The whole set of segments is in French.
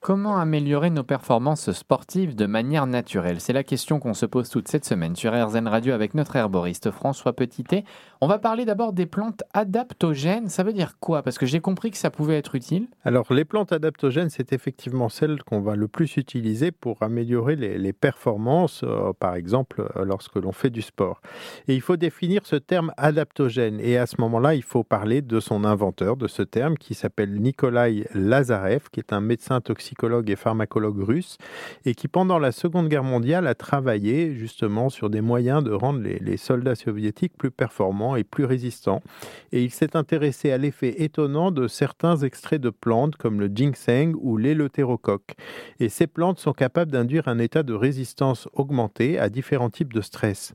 Comment améliorer nos performances sportives de manière naturelle? C'est la question qu'on se pose toute cette semaine sur RZN Radio avec notre herboriste François Petitet. On va parler d'abord des plantes adaptogènes. Ça veut dire quoi? Parce que j'ai compris que ça pouvait être utile. Alors les plantes adaptogènes, c'est effectivement celles qu'on va le plus utiliser pour améliorer les, performances, euh, par exemple euh, lorsque l'on fait du sport. Et il faut définir ce terme adaptogène. Et à ce moment-là, il faut parler de son inventeur de ce terme qui s'appelle Nikolai Lazarev, qui est un médecin toxique psychologue et pharmacologue russe, et qui pendant la Seconde Guerre mondiale a travaillé justement sur des moyens de rendre les, soldats soviétiques plus performants et plus résistants. Et il s'est intéressé à l'effet étonnant de certains extraits de plantes comme le ginseng ou l'éleutérocoque. Et ces plantes sont capables d'induire un état de résistance augmenté à différents types de stress.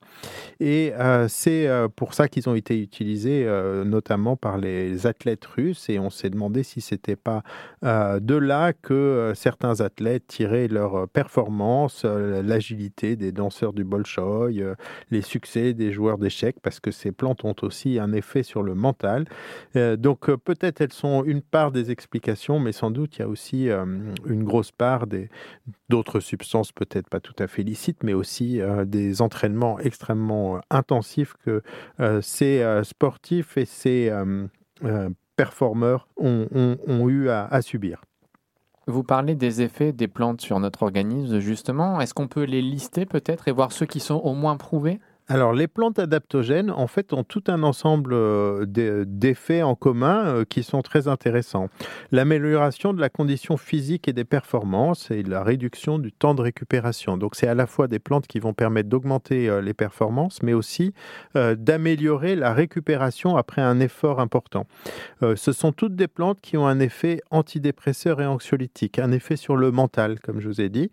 Et euh, c'est euh, pour ça qu'ils ont été utilisés euh, notamment par les athlètes russes. Et on s'est demandé si c'était pas de là que euh, certains athlètes tiraient leur euh, performance, euh, l'agilité des danseurs du Bolchoï, les succès des joueurs d'échecs, parce que ces plantes ont aussi un effet sur le mental. donc peut-être elles sont une part des explications, mais sans doute il y a aussi une grosse part d'autres substances, peut-être pas tout à fait licites, mais aussi des entraînements extrêmement intensifs que ces sportifs et ces performeurs ont, eu à subir. Vous parlez des effets des plantes sur notre organisme, justement. Est-ce qu'on peut les lister peut-être et voir ceux qui sont au moins prouvés? Alors, les plantes adaptogènes, en fait, ont tout un ensemble euh, d'effets en commun euh, qui sont très intéressants. L'amélioration de la condition physique et des performances et la réduction du temps de récupération. Donc, c'est à la fois des plantes qui vont permettre d'augmenter euh, les performances, mais aussi d'améliorer la récupération après un effort important. Ce sont toutes des plantes qui ont un effet antidépresseur et anxiolytique, un effet sur le mental, comme je vous ai dit.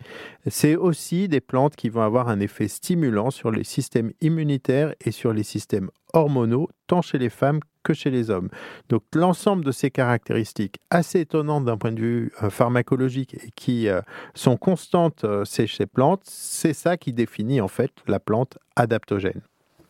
C'est aussi des plantes qui vont avoir un effet stimulant sur les systèmes immunitaire et sur les systèmes hormonaux, tant chez les femmes que chez les hommes. Donc l'ensemble de ces caractéristiques assez étonnantes d'un point de vue euh, pharmacologique et qui euh, sont constantes euh, chez ces plantes, c'est ça qui définit en fait la plante adaptogène.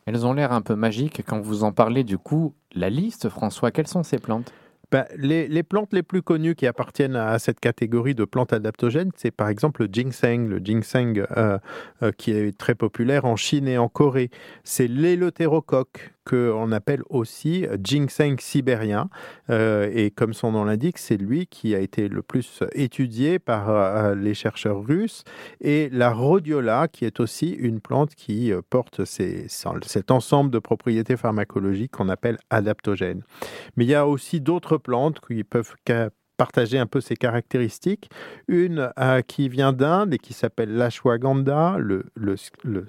Elles ont l'air un peu magiques quand vous en parlez du coup. La liste, François, quelles sont ces plantes? Ben, les, plantes les plus connues qui appartiennent à cette catégorie de plantes adaptogènes, c'est par exemple le ginseng, le ginseng euh, euh, qui est très populaire en Chine et en Corée. C'est l'éleutérocoque qu'on appelle aussi ginseng sibérien. Euh, et comme son nom l'indique, c'est lui qui a été le plus étudié par les chercheurs russes. Et la rhodiola, qui est aussi une plante qui porte cet ensemble de propriétés pharmacologiques qu'on appelle adaptogènes. Mais il y a aussi d'autres plantes qui peuvent partager un peu ces caractéristiques. Une euh, qui vient d'Inde et qui s'appelle l'ashwagandha, le, le, le,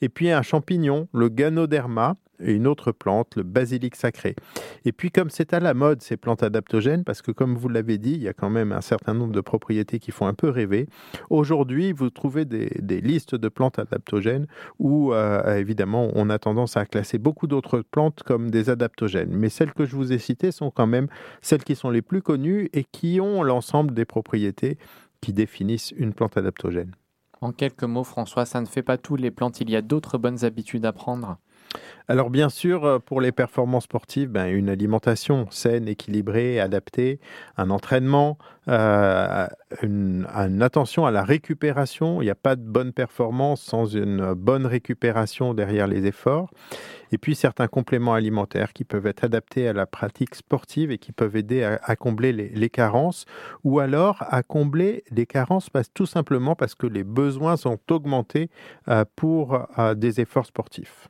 et puis un champignon, le ganoderma, et une autre plante, le basilic sacré. Et puis comme c'est à la mode ces plantes adaptogènes, parce que comme vous l'avez dit, il y a quand même un certain nombre de propriétés qui font un peu rêver, aujourd'hui vous trouvez des, listes de plantes adaptogènes où euh, évidemment on a tendance à classer beaucoup d'autres plantes comme des adaptogènes. Mais celles que je vous ai citées sont quand même celles qui sont les plus connues et qui ont l'ensemble des propriétés qui définissent une plante adaptogène. En quelques mots, François, ça ne fait pas tout les plantes. Il y a d'autres bonnes habitudes à prendre alors bien sûr, euh, pour les performances sportives, ben, une alimentation saine, équilibrée, adaptée, un entraînement, euh, une, attention à la récupération. Il n'y a pas de bonne performance sans une bonne récupération derrière les efforts. Et puis certains compléments alimentaires qui peuvent être adaptés à la pratique sportive et qui peuvent aider à, combler les, carences ou alors à combler les carences tout simplement parce que les besoins sont augmentés euh, pour des efforts sportifs.